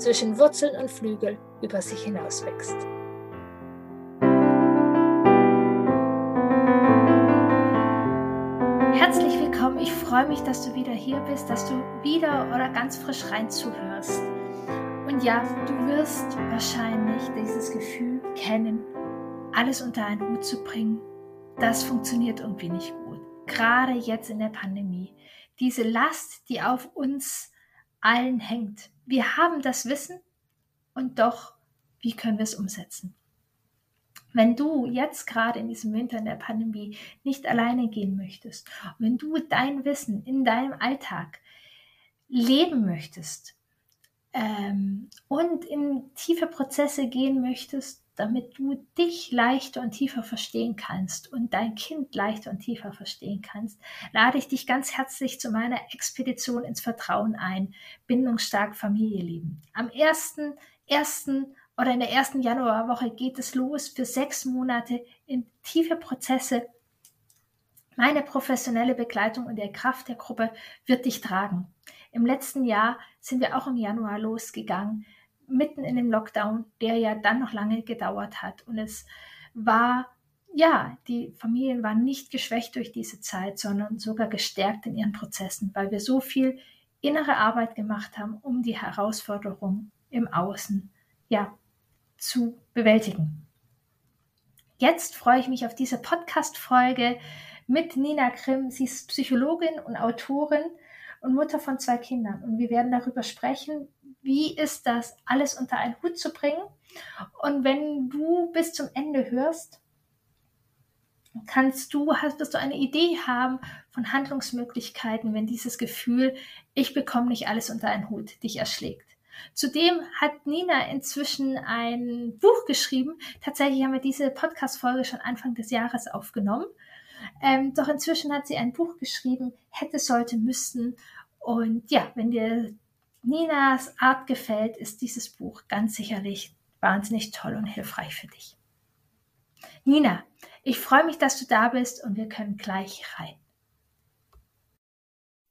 zwischen Wurzeln und Flügel über sich hinaus wächst. Herzlich willkommen. Ich freue mich, dass du wieder hier bist, dass du wieder oder ganz frisch rein zuhörst. Und ja, du wirst wahrscheinlich dieses Gefühl kennen, alles unter einen Hut zu bringen. Das funktioniert irgendwie nicht gut. Gerade jetzt in der Pandemie. Diese Last, die auf uns allen hängt. Wir haben das Wissen und doch, wie können wir es umsetzen? Wenn du jetzt gerade in diesem Winter in der Pandemie nicht alleine gehen möchtest, wenn du dein Wissen in deinem Alltag leben möchtest ähm, und in tiefe Prozesse gehen möchtest, damit du dich leichter und tiefer verstehen kannst und dein Kind leichter und tiefer verstehen kannst, lade ich dich ganz herzlich zu meiner Expedition ins Vertrauen ein. Bindungsstark Familie lieben. Am 1.1. oder in der ersten Januarwoche geht es los für sechs Monate in tiefe Prozesse. Meine professionelle Begleitung und der Kraft der Gruppe wird dich tragen. Im letzten Jahr sind wir auch im Januar losgegangen mitten in dem Lockdown, der ja dann noch lange gedauert hat. Und es war, ja, die Familien waren nicht geschwächt durch diese Zeit, sondern sogar gestärkt in ihren Prozessen, weil wir so viel innere Arbeit gemacht haben, um die Herausforderung im Außen, ja, zu bewältigen. Jetzt freue ich mich auf diese Podcast-Folge mit Nina Grimm. Sie ist Psychologin und Autorin und Mutter von zwei Kindern. Und wir werden darüber sprechen, wie ist das, alles unter einen Hut zu bringen. Und wenn du bis zum Ende hörst, kannst du, hast, wirst du eine Idee haben von Handlungsmöglichkeiten, wenn dieses Gefühl, ich bekomme nicht alles unter einen Hut, dich erschlägt. Zudem hat Nina inzwischen ein Buch geschrieben. Tatsächlich haben wir diese Podcast-Folge schon Anfang des Jahres aufgenommen. Ähm, doch inzwischen hat sie ein Buch geschrieben, hätte, sollte, müssten. Und ja, wenn dir Ninas Art gefällt, ist dieses Buch ganz sicherlich wahnsinnig toll und hilfreich für dich. Nina, ich freue mich, dass du da bist und wir können gleich rein.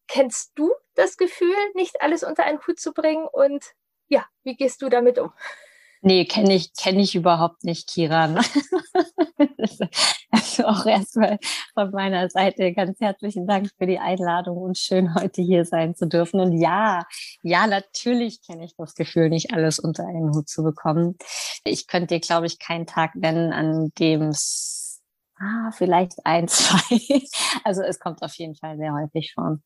Kennst du das Gefühl, nicht alles unter einen Hut zu bringen und ja, wie gehst du damit um? Nee, kenne ich, kenne ich überhaupt nicht, Kiran. also auch erstmal von meiner Seite ganz herzlichen Dank für die Einladung und schön heute hier sein zu dürfen. Und ja, ja, natürlich kenne ich das Gefühl, nicht alles unter einen Hut zu bekommen. Ich könnte dir, glaube ich, keinen Tag nennen, an dem es Ah, vielleicht ein, zwei. Also es kommt auf jeden Fall sehr häufig vor.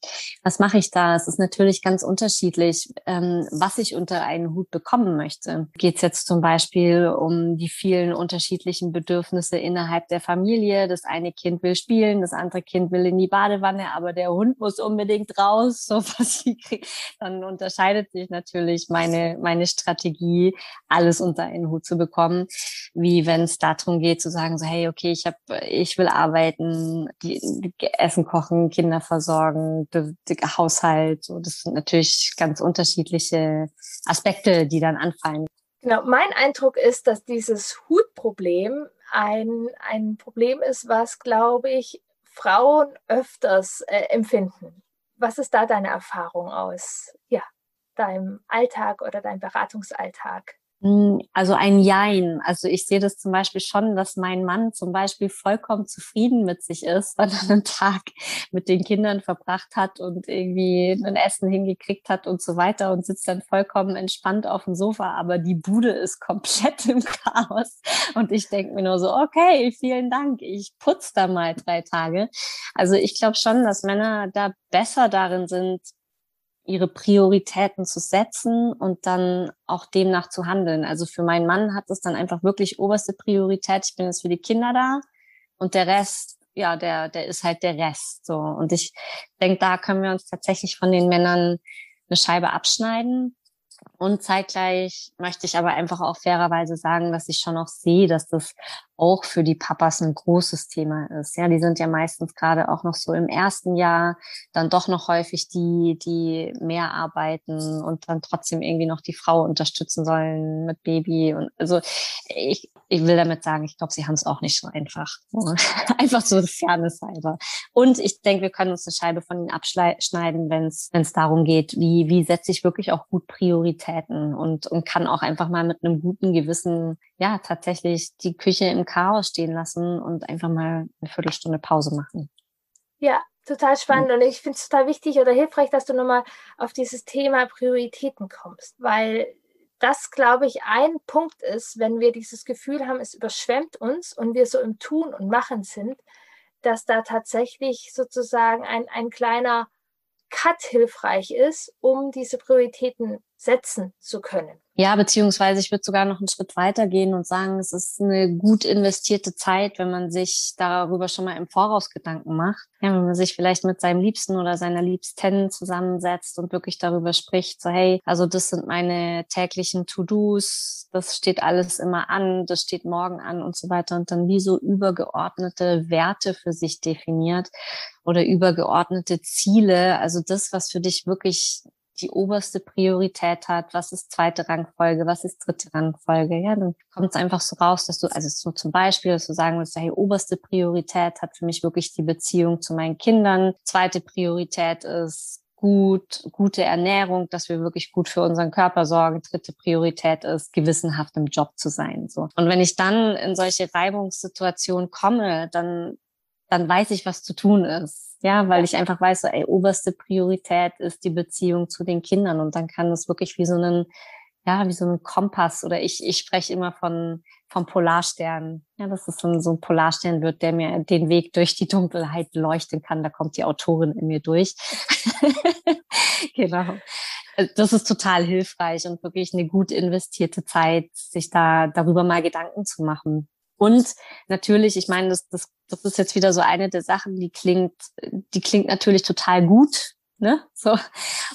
Was mache ich da? Es ist natürlich ganz unterschiedlich, ähm, was ich unter einen Hut bekommen möchte. Geht es jetzt zum Beispiel um die vielen unterschiedlichen Bedürfnisse innerhalb der Familie? Das eine Kind will spielen, das andere Kind will in die Badewanne, aber der Hund muss unbedingt raus. So was Dann unterscheidet sich natürlich meine, meine Strategie, alles unter einen Hut zu bekommen, wie wenn es darum geht zu sagen, so hey, okay, ich habe ich will arbeiten, die, die Essen kochen, Kinder versorgen, der, der Haushalt. So, das sind natürlich ganz unterschiedliche Aspekte, die dann anfallen. Genau, mein Eindruck ist, dass dieses Hutproblem ein, ein Problem ist, was, glaube ich, Frauen öfters äh, empfinden. Was ist da deine Erfahrung aus ja, deinem Alltag oder deinem Beratungsalltag? Hm, also ein Jein. Also ich sehe das zum Beispiel schon, dass mein Mann zum Beispiel vollkommen zufrieden mit sich ist, weil er einen Tag mit den Kindern verbracht hat und irgendwie ein Essen hingekriegt hat und so weiter und sitzt dann vollkommen entspannt auf dem Sofa. Aber die Bude ist komplett im Chaos. Und ich denke mir nur so, okay, vielen Dank. Ich putze da mal drei Tage. Also ich glaube schon, dass Männer da besser darin sind, ihre Prioritäten zu setzen und dann auch demnach zu handeln. Also für meinen Mann hat es dann einfach wirklich oberste Priorität. Ich bin jetzt für die Kinder da und der Rest, ja, der, der ist halt der Rest. So. Und ich denke, da können wir uns tatsächlich von den Männern eine Scheibe abschneiden. Und zeitgleich möchte ich aber einfach auch fairerweise sagen, dass ich schon auch sehe, dass das auch für die Papas ein großes Thema ist. Ja, die sind ja meistens gerade auch noch so im ersten Jahr, dann doch noch häufig die, die mehr arbeiten und dann trotzdem irgendwie noch die Frau unterstützen sollen mit Baby. Und also ich, ich will damit sagen, ich glaube, sie haben es auch nicht so einfach. einfach so Fairness halber. Und ich denke, wir können uns eine Scheibe von ihnen abschneiden, wenn es darum geht, wie, wie setze ich wirklich auch gut Prioritäten und, und kann auch einfach mal mit einem guten Gewissen, ja, tatsächlich die Küche im Chaos stehen lassen und einfach mal eine Viertelstunde Pause machen. Ja, total spannend und ich finde es total wichtig oder hilfreich, dass du nochmal auf dieses Thema Prioritäten kommst, weil das, glaube ich, ein Punkt ist, wenn wir dieses Gefühl haben, es überschwemmt uns und wir so im Tun und Machen sind, dass da tatsächlich sozusagen ein, ein kleiner Cut hilfreich ist, um diese Prioritäten setzen zu können. Ja, beziehungsweise ich würde sogar noch einen Schritt weiter gehen und sagen, es ist eine gut investierte Zeit, wenn man sich darüber schon mal im Voraus Gedanken macht. Ja, wenn man sich vielleicht mit seinem Liebsten oder seiner Liebsten zusammensetzt und wirklich darüber spricht, so hey, also das sind meine täglichen To-Dos, das steht alles immer an, das steht morgen an und so weiter und dann wie so übergeordnete Werte für sich definiert oder übergeordnete Ziele, also das, was für dich wirklich die oberste Priorität hat, was ist zweite Rangfolge, was ist dritte Rangfolge. Ja, dann kommt es einfach so raus, dass du, also so zum Beispiel, dass du sagen willst, hey, oberste Priorität hat für mich wirklich die Beziehung zu meinen Kindern. Zweite Priorität ist gut, gute Ernährung, dass wir wirklich gut für unseren Körper sorgen. Dritte Priorität ist, gewissenhaft im Job zu sein. So. Und wenn ich dann in solche Reibungssituationen komme, dann, dann weiß ich, was zu tun ist. Ja, weil ich einfach weiß, so, ey, oberste Priorität ist die Beziehung zu den Kindern und dann kann es wirklich wie so ein, ja, wie so ein Kompass oder ich, ich spreche immer von, vom Polarstern. Ja, das ist ein, so ein Polarstern wird, der mir den Weg durch die Dunkelheit leuchten kann. Da kommt die Autorin in mir durch. genau. Das ist total hilfreich und wirklich eine gut investierte Zeit, sich da darüber mal Gedanken zu machen. Und natürlich, ich meine, das, das, das ist jetzt wieder so eine der Sachen, die klingt, die klingt natürlich total gut, ne? So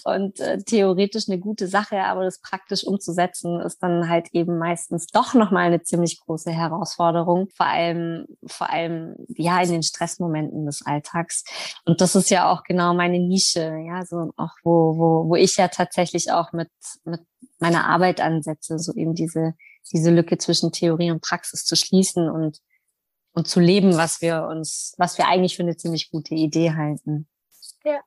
und äh, theoretisch eine gute Sache, aber das praktisch umzusetzen ist dann halt eben meistens doch noch mal eine ziemlich große Herausforderung, vor allem vor allem ja in den Stressmomenten des Alltags. Und das ist ja auch genau meine Nische, ja, so auch wo wo wo ich ja tatsächlich auch mit mit meiner Arbeit ansetze, so eben diese diese Lücke zwischen Theorie und Praxis zu schließen und, und zu leben, was wir uns, was wir eigentlich für eine ziemlich gute Idee halten. Ja,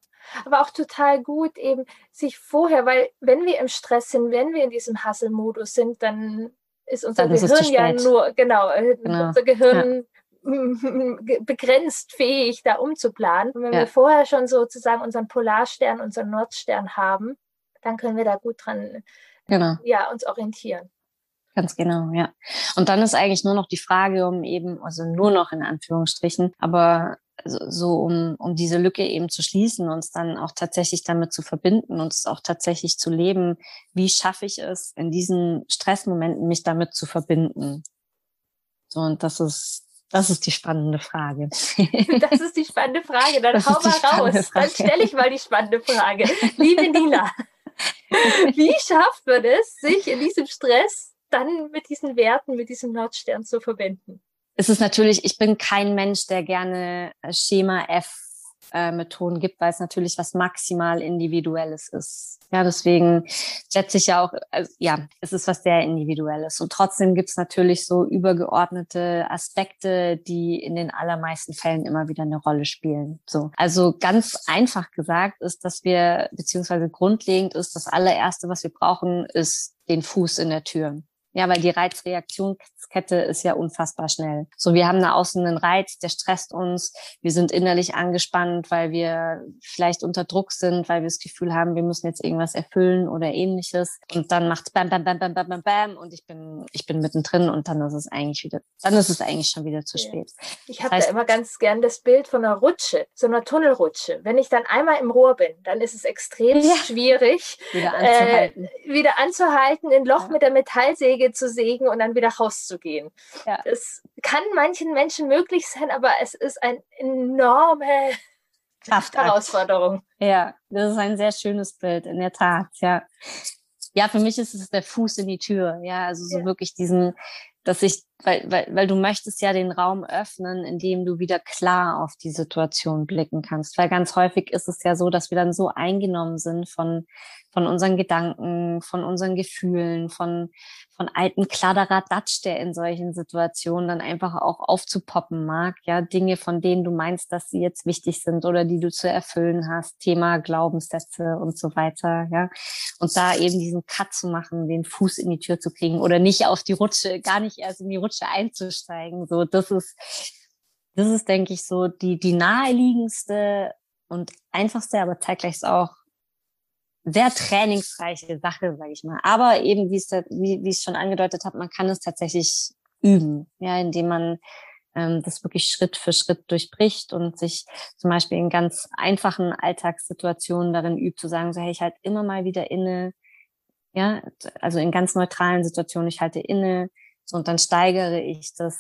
aber auch total gut eben sich vorher, weil wenn wir im Stress sind, wenn wir in diesem Hustle-Modus sind, dann ist unser dann Gehirn ist ja nur, genau, äh, genau. unser Gehirn ja. begrenzt fähig, da umzuplanen. Und wenn ja. wir vorher schon sozusagen unseren Polarstern, unseren Nordstern haben, dann können wir da gut dran genau. ja, uns orientieren. Ganz genau, ja. Und dann ist eigentlich nur noch die Frage, um eben, also nur noch in Anführungsstrichen, aber so um, um diese Lücke eben zu schließen, uns dann auch tatsächlich damit zu verbinden, uns auch tatsächlich zu leben. Wie schaffe ich es, in diesen Stressmomenten mich damit zu verbinden? So, und das ist, das ist die spannende Frage. Das ist die spannende Frage. Dann das hau mal raus. Frage. Dann stelle ich mal die spannende Frage. Liebe Nina, wie schafft man es, sich in diesem Stress dann mit diesen Werten, mit diesem Nordstern zu verbinden? Es ist natürlich, ich bin kein Mensch, der gerne äh, Schema F äh, Methoden gibt, weil es natürlich was maximal Individuelles ist. Ja, deswegen schätze ich ja auch, also, ja, es ist was sehr Individuelles. Und trotzdem gibt es natürlich so übergeordnete Aspekte, die in den allermeisten Fällen immer wieder eine Rolle spielen. So. Also ganz einfach gesagt ist, dass wir, beziehungsweise grundlegend ist, das allererste, was wir brauchen, ist den Fuß in der Tür. Ja, weil die Reizreaktionskette ist ja unfassbar schnell. So, wir haben da außen einen Reiz, der stresst uns. Wir sind innerlich angespannt, weil wir vielleicht unter Druck sind, weil wir das Gefühl haben, wir müssen jetzt irgendwas erfüllen oder ähnliches. Und dann macht's bam, bam, bam, bam, bam, bam, bam und ich bin, ich bin mittendrin und dann ist es eigentlich wieder, dann ist es eigentlich schon wieder zu spät. Ich habe da immer ganz gern das Bild von einer Rutsche, so einer Tunnelrutsche. Wenn ich dann einmal im Rohr bin, dann ist es extrem ja. schwierig, wieder anzuhalten, äh, wieder anzuhalten, ein Loch ja. mit der Metallsäge zu sägen und dann wieder rauszugehen. Ja. Das kann manchen Menschen möglich sein, aber es ist eine enorme Kraft Herausforderung. Ja, das ist ein sehr schönes Bild, in der Tat, ja. ja, für mich ist es der Fuß in die Tür. Ja, also so ja. wirklich diesen, dass ich, weil, weil, weil du möchtest ja den Raum öffnen, in dem du wieder klar auf die Situation blicken kannst. Weil ganz häufig ist es ja so, dass wir dann so eingenommen sind von, von unseren Gedanken, von unseren Gefühlen, von, von alten Kladderadatsch, der in solchen Situationen dann einfach auch aufzupoppen mag. Ja, Dinge, von denen du meinst, dass sie jetzt wichtig sind oder die du zu erfüllen hast. Thema Glaubenssätze und so weiter. Ja, und da eben diesen Cut zu machen, den Fuß in die Tür zu kriegen oder nicht auf die Rutsche, gar nicht erst in die Rutsche einzusteigen. So, das ist, das ist, denke ich, so die, die naheliegendste und einfachste, aber zeitgleich auch sehr trainingsreiche Sache, sage ich mal. Aber eben, wie, es, wie, wie ich schon angedeutet habe, man kann es tatsächlich üben, ja, indem man ähm, das wirklich Schritt für Schritt durchbricht und sich zum Beispiel in ganz einfachen Alltagssituationen darin übt, zu sagen, so hey, ich halte immer mal wieder inne, ja, also in ganz neutralen Situationen, ich halte inne, und dann steigere ich das.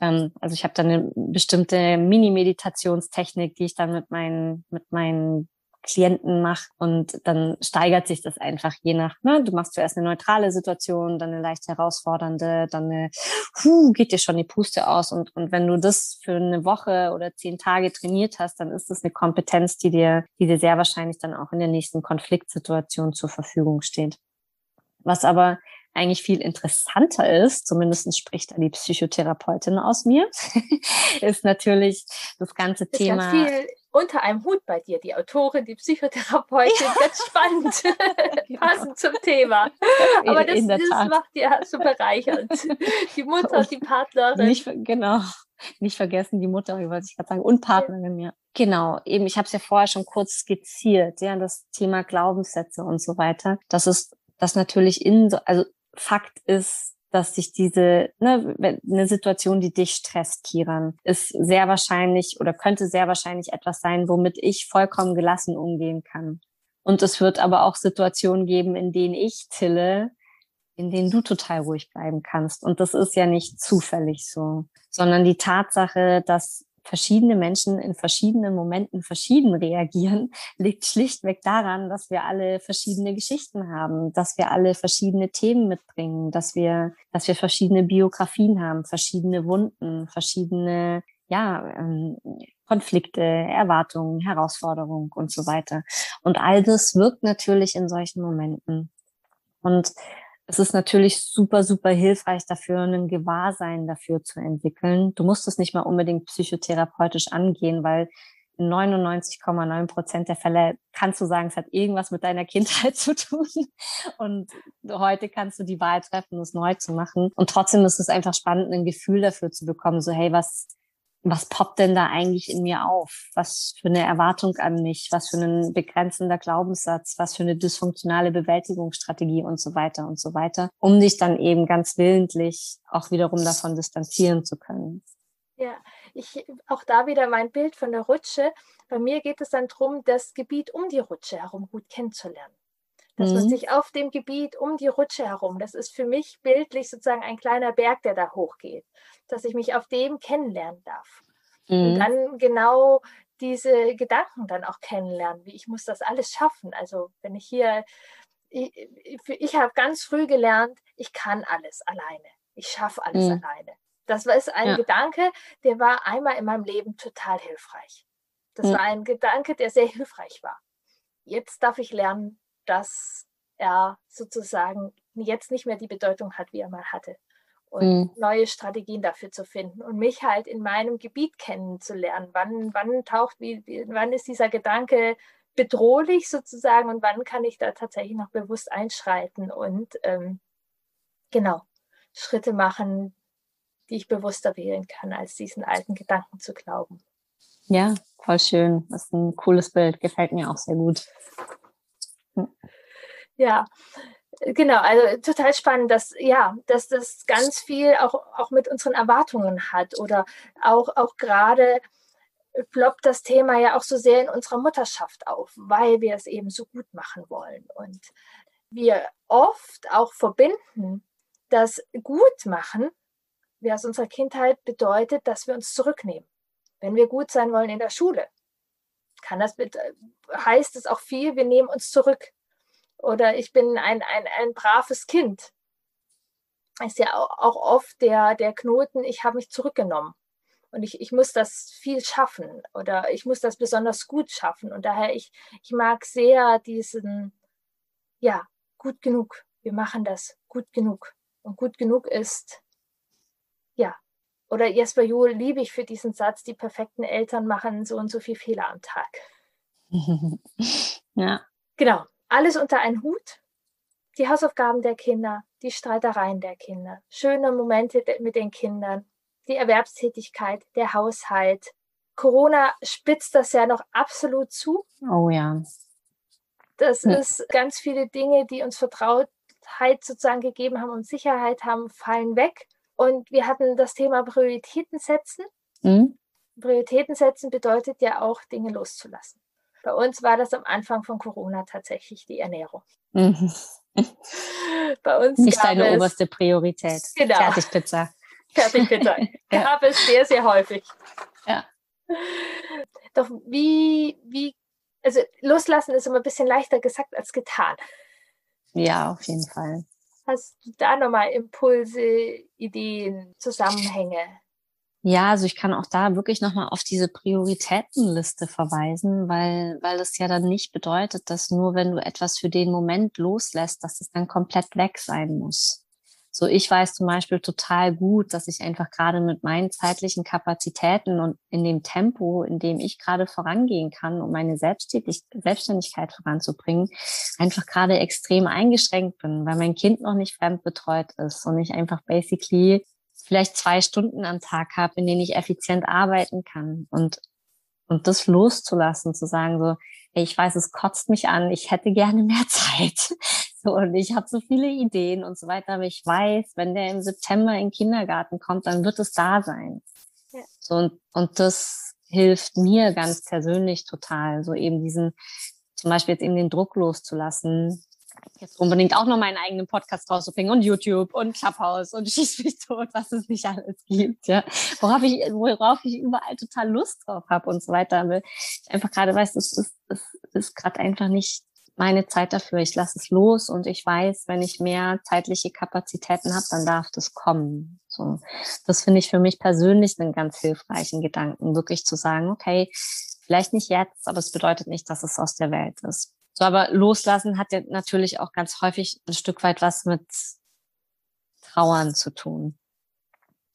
Ähm, also ich habe dann eine bestimmte Mini-Meditationstechnik, die ich dann mit meinen, mit meinen Klienten mache und dann steigert sich das einfach je nach, ne, du machst zuerst eine neutrale Situation, dann eine leicht herausfordernde, dann eine, huh, geht dir schon die Puste aus und, und wenn du das für eine Woche oder zehn Tage trainiert hast, dann ist das eine Kompetenz, die dir, die dir sehr wahrscheinlich dann auch in der nächsten Konfliktsituation zur Verfügung steht. Was aber eigentlich viel interessanter ist, zumindest spricht da die Psychotherapeutin aus mir, ist natürlich das ganze ist Thema. Ganz viel unter einem Hut bei dir, die Autorin, die Psychotherapeutin, ja. ganz spannend, genau. passend zum Thema. Aber das, das macht ja so bereichernd. Die Mutter, die Partnerin. Nicht, genau, nicht vergessen, die Mutter, wie wollte ich gerade sagen, und Partnerin, ja. ja. Genau, eben, ich habe es ja vorher schon kurz skizziert, ja, das Thema Glaubenssätze und so weiter. Das ist das natürlich in, also Fakt ist, dass sich diese, ne, eine Situation, die dich stresst, Kiran, ist sehr wahrscheinlich oder könnte sehr wahrscheinlich etwas sein, womit ich vollkommen gelassen umgehen kann. Und es wird aber auch Situationen geben, in denen ich Tille, in denen du total ruhig bleiben kannst. Und das ist ja nicht zufällig so, sondern die Tatsache, dass verschiedene Menschen in verschiedenen Momenten verschieden reagieren, liegt schlichtweg daran, dass wir alle verschiedene Geschichten haben, dass wir alle verschiedene Themen mitbringen, dass wir, dass wir verschiedene Biografien haben, verschiedene Wunden, verschiedene, ja, ähm, Konflikte, Erwartungen, Herausforderungen und so weiter. Und all das wirkt natürlich in solchen Momenten. Und es ist natürlich super, super hilfreich dafür, ein Gewahrsein dafür zu entwickeln. Du musst es nicht mal unbedingt psychotherapeutisch angehen, weil in 99,9 Prozent der Fälle kannst du sagen, es hat irgendwas mit deiner Kindheit zu tun. Und heute kannst du die Wahl treffen, es neu zu machen. Und trotzdem ist es einfach spannend, ein Gefühl dafür zu bekommen, so, hey, was, was poppt denn da eigentlich in mir auf? Was für eine Erwartung an mich? Was für ein begrenzender Glaubenssatz? Was für eine dysfunktionale Bewältigungsstrategie und so weiter und so weiter, um dich dann eben ganz willentlich auch wiederum davon distanzieren zu können. Ja, ich auch da wieder mein Bild von der Rutsche. Bei mir geht es dann darum, das Gebiet um die Rutsche herum gut kennenzulernen dass mhm. man sich auf dem Gebiet um die Rutsche herum, das ist für mich bildlich sozusagen ein kleiner Berg, der da hochgeht, dass ich mich auf dem kennenlernen darf. Mhm. Und dann genau diese Gedanken dann auch kennenlernen, wie ich muss das alles schaffen. Also wenn ich hier, ich, ich habe ganz früh gelernt, ich kann alles alleine. Ich schaffe alles mhm. alleine. Das war ist ein ja. Gedanke, der war einmal in meinem Leben total hilfreich. Das mhm. war ein Gedanke, der sehr hilfreich war. Jetzt darf ich lernen, dass er sozusagen jetzt nicht mehr die Bedeutung hat, wie er mal hatte. Und mhm. neue Strategien dafür zu finden und mich halt in meinem Gebiet kennenzulernen. Wann, wann taucht, wie, wann ist dieser Gedanke bedrohlich sozusagen und wann kann ich da tatsächlich noch bewusst einschreiten und ähm, genau Schritte machen, die ich bewusster wählen kann, als diesen alten Gedanken zu glauben. Ja, voll schön. Das ist ein cooles Bild, gefällt mir auch sehr gut. Ja, genau, also total spannend, dass ja, dass das ganz viel auch, auch mit unseren Erwartungen hat oder auch, auch gerade ploppt das Thema ja auch so sehr in unserer Mutterschaft auf, weil wir es eben so gut machen wollen. Und wir oft auch verbinden, das gut machen, wie aus unserer Kindheit bedeutet, dass wir uns zurücknehmen. Wenn wir gut sein wollen in der Schule, kann das heißt es auch viel, wir nehmen uns zurück Oder ich bin ein, ein, ein braves Kind. Ist ja auch oft der, der Knoten, ich habe mich zurückgenommen. Und ich, ich muss das viel schaffen oder ich muss das besonders gut schaffen. Und daher, ich, ich mag sehr diesen, ja, gut genug. Wir machen das gut genug. Und gut genug ist, ja, oder Jesper Juhl liebe ich für diesen Satz, die perfekten Eltern machen so und so viel Fehler am Tag. ja. Genau, alles unter einen Hut. Die Hausaufgaben der Kinder, die Streitereien der Kinder, schöne Momente mit den Kindern, die Erwerbstätigkeit, der Haushalt. Corona spitzt das ja noch absolut zu. Oh ja. Das ja. ist ganz viele Dinge, die uns Vertrautheit sozusagen gegeben haben und Sicherheit haben, fallen weg. Und wir hatten das Thema Prioritäten setzen. Mhm. Prioritäten setzen bedeutet ja auch, Dinge loszulassen. Bei uns war das am Anfang von Corona tatsächlich die Ernährung. Mhm. Bei uns nicht deine es, oberste Priorität. Genau. Fertigpizza. Fertigpizza. ja. Gab es sehr, sehr häufig. Ja. Doch wie, wie, also loslassen ist immer ein bisschen leichter gesagt als getan. Ja, auf jeden Fall. Hast du da nochmal Impulse, Ideen, Zusammenhänge? Ja, also ich kann auch da wirklich nochmal auf diese Prioritätenliste verweisen, weil, weil das ja dann nicht bedeutet, dass nur wenn du etwas für den Moment loslässt, dass es dann komplett weg sein muss. So, ich weiß zum Beispiel total gut, dass ich einfach gerade mit meinen zeitlichen Kapazitäten und in dem Tempo, in dem ich gerade vorangehen kann, um meine Selbstständigkeit voranzubringen, einfach gerade extrem eingeschränkt bin, weil mein Kind noch nicht fremdbetreut ist und ich einfach basically vielleicht zwei Stunden am Tag habe, in denen ich effizient arbeiten kann und und das loszulassen, zu sagen so, hey, ich weiß, es kotzt mich an, ich hätte gerne mehr Zeit. So, und ich habe so viele Ideen und so weiter, aber ich weiß, wenn der im September in den Kindergarten kommt, dann wird es da sein. Ja. So, und, und das hilft mir ganz persönlich total, so eben diesen, zum Beispiel jetzt eben den Druck loszulassen, jetzt unbedingt auch noch meinen eigenen Podcast rauszubringen und YouTube und Clubhouse und schieß mich tot, was es nicht alles gibt, ja. Worauf ich, worauf ich überall total Lust drauf habe und so weiter. Aber ich einfach gerade weiß, es ist, es ist gerade einfach nicht meine Zeit dafür. Ich lasse es los und ich weiß, wenn ich mehr zeitliche Kapazitäten habe, dann darf das kommen. So, das finde ich für mich persönlich einen ganz hilfreichen Gedanken, wirklich zu sagen, okay, vielleicht nicht jetzt, aber es bedeutet nicht, dass es aus der Welt ist. So, aber loslassen hat ja natürlich auch ganz häufig ein Stück weit was mit Trauern zu tun.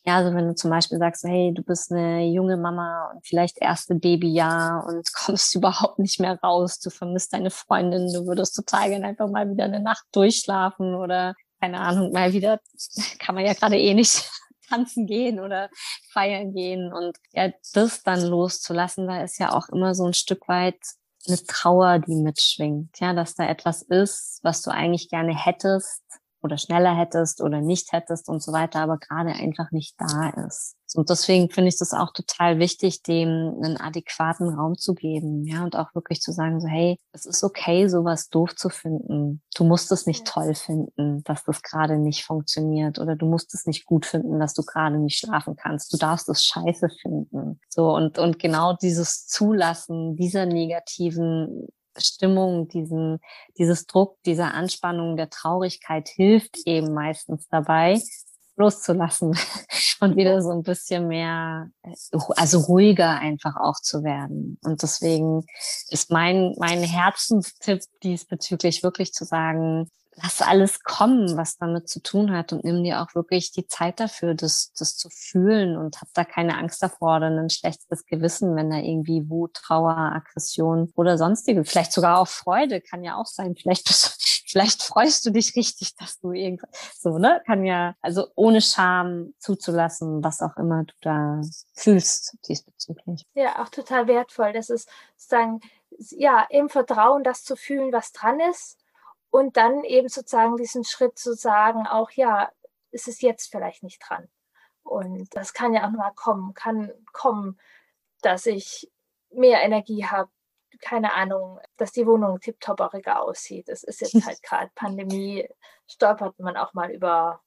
Ja, also wenn du zum Beispiel sagst, hey, du bist eine junge Mama und vielleicht erste Babyjahr und kommst überhaupt nicht mehr raus, du vermisst deine Freundin, du würdest total gerne einfach mal wieder eine Nacht durchschlafen oder keine Ahnung, mal wieder, kann man ja gerade eh nicht tanzen gehen oder feiern gehen. Und ja, das dann loszulassen, da ist ja auch immer so ein Stück weit eine Trauer, die mitschwingt, ja, dass da etwas ist, was du eigentlich gerne hättest oder schneller hättest oder nicht hättest und so weiter, aber gerade einfach nicht da ist. Und deswegen finde ich das auch total wichtig, dem einen adäquaten Raum zu geben, ja, und auch wirklich zu sagen, so, hey, es ist okay, sowas doof zu finden. Du musst es nicht toll finden, dass das gerade nicht funktioniert oder du musst es nicht gut finden, dass du gerade nicht schlafen kannst. Du darfst es scheiße finden. So, und, und genau dieses Zulassen dieser negativen Stimmung, diesen, dieses Druck, dieser Anspannung, der Traurigkeit hilft eben meistens dabei, loszulassen und wieder so ein bisschen mehr, also ruhiger einfach auch zu werden. Und deswegen ist mein, mein Herzenstipp diesbezüglich wirklich zu sagen, lass alles kommen, was damit zu tun hat und nimm dir auch wirklich die Zeit dafür, das, das zu fühlen und hab da keine Angst davor oder ein schlechtes Gewissen, wenn da irgendwie Wut, Trauer, Aggression oder sonstige, vielleicht sogar auch Freude, kann ja auch sein. Vielleicht vielleicht freust du dich richtig, dass du irgendwas, so, ne? Kann ja, also ohne Scham zuzulassen, was auch immer du da fühlst diesbezüglich. Ja, auch total wertvoll. Das ist sozusagen, ja, im Vertrauen, das zu fühlen, was dran ist und dann eben sozusagen diesen Schritt zu sagen, auch ja, ist es jetzt vielleicht nicht dran. Und das kann ja auch mal kommen, kann kommen, dass ich mehr Energie habe, keine Ahnung, dass die Wohnung tiptopperiger aussieht. Es ist jetzt halt gerade Pandemie, stolpert man auch mal über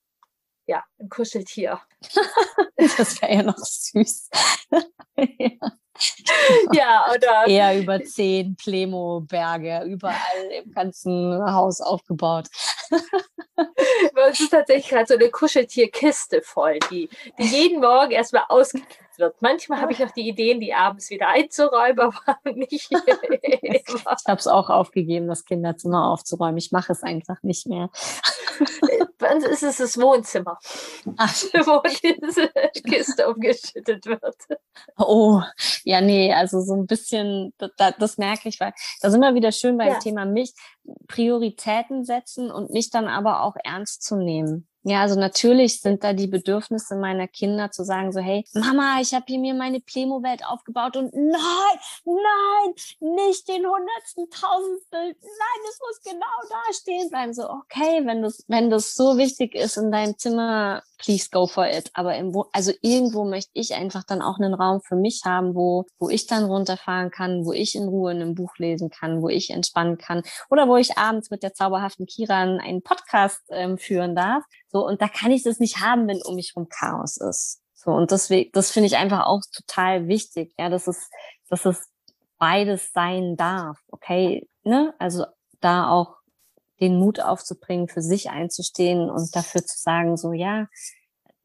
ja, ein Kuscheltier. das wäre ja noch süß. ja. ja, oder? Eher über zehn Plemo-Berge, überall im ganzen Haus aufgebaut. Es ist tatsächlich gerade so eine Kuscheltierkiste voll, die, die jeden Morgen erstmal ausgekippt wird. Manchmal habe ich noch die Ideen, die abends wieder einzuräumen, aber nicht. Ich habe es auch aufgegeben, das Kinderzimmer aufzuräumen. Ich mache es einfach nicht mehr. Bei uns ist es das Wohnzimmer, Ach. wo diese Kiste umgeschüttet wird. Oh, ja, nee, also so ein bisschen, das, das merke ich, weil da sind wir wieder schön beim ja. Thema mich, Prioritäten setzen und mich dann aber auch ernst zu nehmen. Ja, also natürlich sind da die Bedürfnisse meiner Kinder zu sagen so, hey, Mama, ich habe hier mir meine Plemo-Welt aufgebaut und nein, nein, nicht den hundertsten, tausendstel, nein, es muss genau da stehen bleiben. So, okay, wenn das, wenn das so wichtig ist in deinem Zimmer, please go for it. Aber im, also irgendwo möchte ich einfach dann auch einen Raum für mich haben, wo, wo ich dann runterfahren kann, wo ich in Ruhe in einem Buch lesen kann, wo ich entspannen kann oder wo ich abends mit der zauberhaften Kiran einen Podcast ähm, führen darf. So, und da kann ich das nicht haben, wenn um mich herum Chaos ist. So, und deswegen, das finde ich einfach auch total wichtig, ja, dass es, dass es beides sein darf, okay, ne? Also da auch den Mut aufzubringen, für sich einzustehen und dafür zu sagen, so, ja,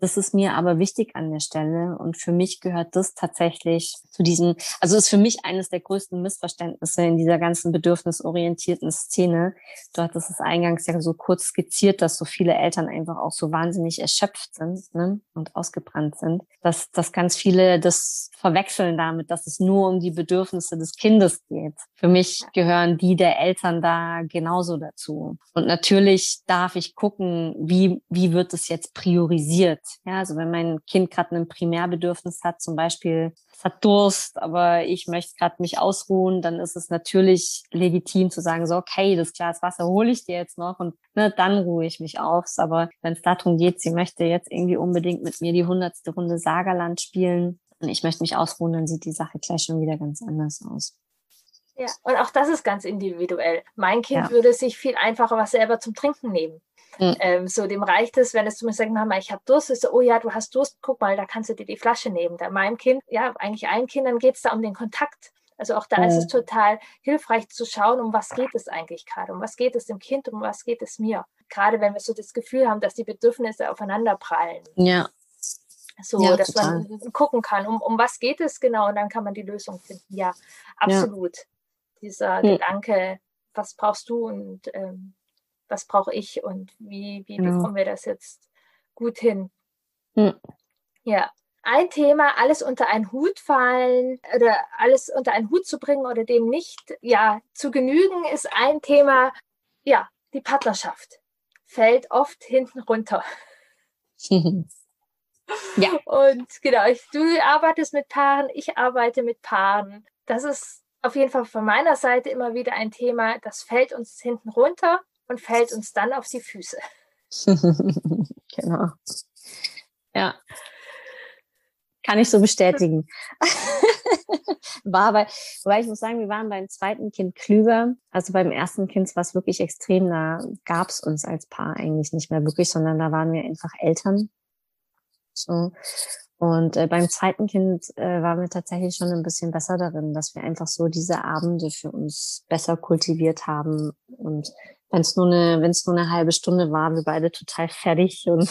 das ist mir aber wichtig an der Stelle. Und für mich gehört das tatsächlich zu diesem, also ist für mich eines der größten Missverständnisse in dieser ganzen bedürfnisorientierten Szene. Du hattest es eingangs ja so kurz skizziert, dass so viele Eltern einfach auch so wahnsinnig erschöpft sind ne? und ausgebrannt sind, dass, dass ganz viele das verwechseln damit, dass es nur um die Bedürfnisse des Kindes geht. Für mich gehören die der Eltern da genauso dazu. Und natürlich darf ich gucken, wie, wie wird es jetzt priorisiert ja, also wenn mein Kind gerade ein Primärbedürfnis hat, zum Beispiel es hat Durst, aber ich möchte gerade mich ausruhen, dann ist es natürlich legitim zu sagen, so okay, das Glas Wasser hole ich dir jetzt noch und ne, dann ruhe ich mich aus. Aber wenn es darum geht, sie möchte jetzt irgendwie unbedingt mit mir die hundertste Runde Sagerland spielen und ich möchte mich ausruhen, dann sieht die Sache gleich schon wieder ganz anders aus. Ja, und auch das ist ganz individuell. Mein Kind ja. würde sich viel einfacher was selber zum Trinken nehmen. Mhm. Ähm, so, dem reicht es, wenn es zu mir sagt, Mama, ich habe Durst. Ich so, oh ja, du hast Durst, guck mal, da kannst du dir die Flasche nehmen. Da meinem Kind, ja, eigentlich allen Kindern geht es da um den Kontakt. Also auch da mhm. ist es total hilfreich zu schauen, um was geht es eigentlich gerade, um was geht es dem Kind, um was geht es mir. Gerade wenn wir so das Gefühl haben, dass die Bedürfnisse aufeinander prallen. Ja. So, ja, dass total. man gucken kann, um, um was geht es genau und dann kann man die Lösung finden. Ja, absolut. Ja. Dieser mhm. Gedanke, was brauchst du und ähm, was brauche ich und wie, wie genau. bekommen wir das jetzt gut hin. Mhm. Ja. Ein Thema, alles unter einen Hut fallen oder alles unter einen Hut zu bringen oder dem nicht ja zu genügen, ist ein Thema, ja, die Partnerschaft fällt oft hinten runter. ja. Und genau, ich, du arbeitest mit Paaren, ich arbeite mit Paaren. Das ist auf jeden Fall von meiner Seite immer wieder ein Thema, das fällt uns hinten runter und fällt uns dann auf die Füße. genau. Ja. Kann ich so bestätigen. war bei, wobei ich muss sagen, wir waren beim zweiten Kind klüger. Also beim ersten Kind war es wirklich extrem. Da gab es uns als Paar eigentlich nicht mehr wirklich, sondern da waren wir einfach Eltern. So. Und äh, beim zweiten Kind äh, waren wir tatsächlich schon ein bisschen besser darin, dass wir einfach so diese Abende für uns besser kultiviert haben. Und wenn es nur eine, wenn es nur eine halbe Stunde war, wir beide total fertig und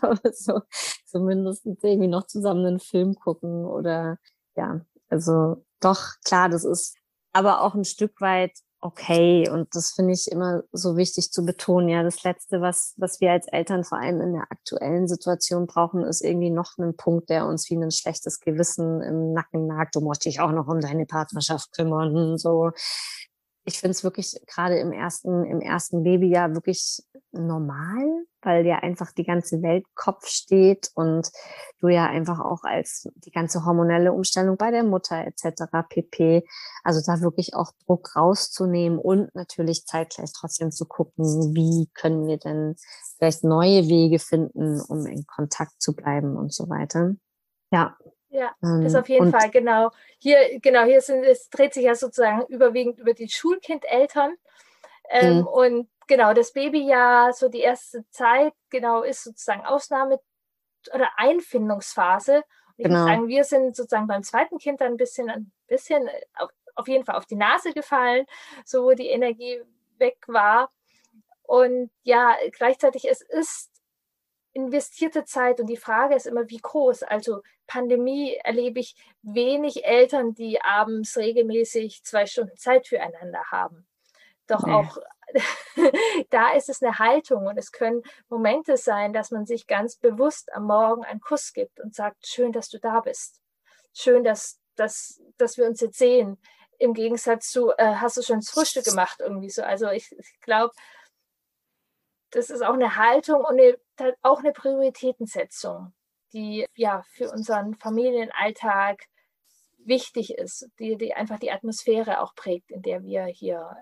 aber so zumindest irgendwie noch zusammen einen Film gucken oder ja, also doch klar, das ist aber auch ein Stück weit okay und das finde ich immer so wichtig zu betonen. Ja, das letzte, was was wir als Eltern vor allem in der aktuellen Situation brauchen, ist irgendwie noch ein Punkt, der uns wie ein schlechtes Gewissen im Nacken nagt. Du musst dich auch noch um deine Partnerschaft kümmern, so ich finde es wirklich gerade im ersten, im ersten Babyjahr wirklich normal, weil ja einfach die ganze Welt Kopf steht und du ja einfach auch als die ganze hormonelle Umstellung bei der Mutter etc. pp. Also da wirklich auch Druck rauszunehmen und natürlich zeitgleich trotzdem zu gucken, wie können wir denn vielleicht neue Wege finden, um in Kontakt zu bleiben und so weiter. Ja, ja, ähm, das auf jeden Fall, genau. Hier, genau, hier sind, es dreht sich ja sozusagen überwiegend über die Schulkindeltern. Ähm, mhm. Und genau, das Babyjahr, so die erste Zeit, genau, ist sozusagen Ausnahme oder Einfindungsphase. Und ich genau. muss sagen, wir sind sozusagen beim zweiten Kind dann ein bisschen, ein bisschen auf, auf jeden Fall auf die Nase gefallen, so wo die Energie weg war. Und ja, gleichzeitig, es ist investierte Zeit und die Frage ist immer, wie groß. Also Pandemie erlebe ich wenig Eltern, die abends regelmäßig zwei Stunden Zeit füreinander haben. Doch nee. auch da ist es eine Haltung und es können Momente sein, dass man sich ganz bewusst am Morgen einen Kuss gibt und sagt, schön, dass du da bist. Schön, dass, dass, dass wir uns jetzt sehen. Im Gegensatz zu, äh, hast du schon das Frühstück gemacht irgendwie so. Also ich, ich glaube, das ist auch eine Haltung und eine, auch eine Prioritätensetzung, die ja für unseren Familienalltag wichtig ist, die, die einfach die Atmosphäre auch prägt, in der wir hier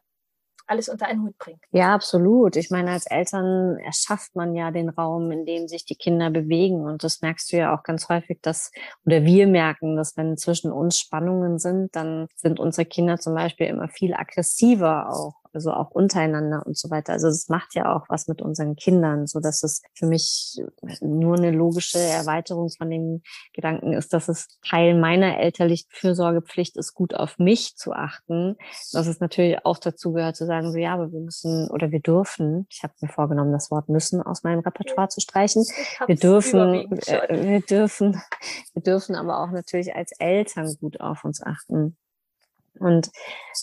alles unter einen Hut bringt. Ja, absolut. Ich meine, als Eltern erschafft man ja den Raum, in dem sich die Kinder bewegen. Und das merkst du ja auch ganz häufig, dass, oder wir merken, dass wenn zwischen uns Spannungen sind, dann sind unsere Kinder zum Beispiel immer viel aggressiver auch also auch untereinander und so weiter. Also es macht ja auch was mit unseren Kindern, so dass es für mich nur eine logische Erweiterung von dem Gedanken ist, dass es Teil meiner elterlichen Fürsorgepflicht ist, gut auf mich zu achten. Dass es natürlich auch dazu gehört zu sagen, so ja, aber wir müssen oder wir dürfen. Ich habe mir vorgenommen, das Wort müssen aus meinem Repertoire zu streichen. Wir dürfen, äh, wir dürfen, wir dürfen aber auch natürlich als Eltern gut auf uns achten. Und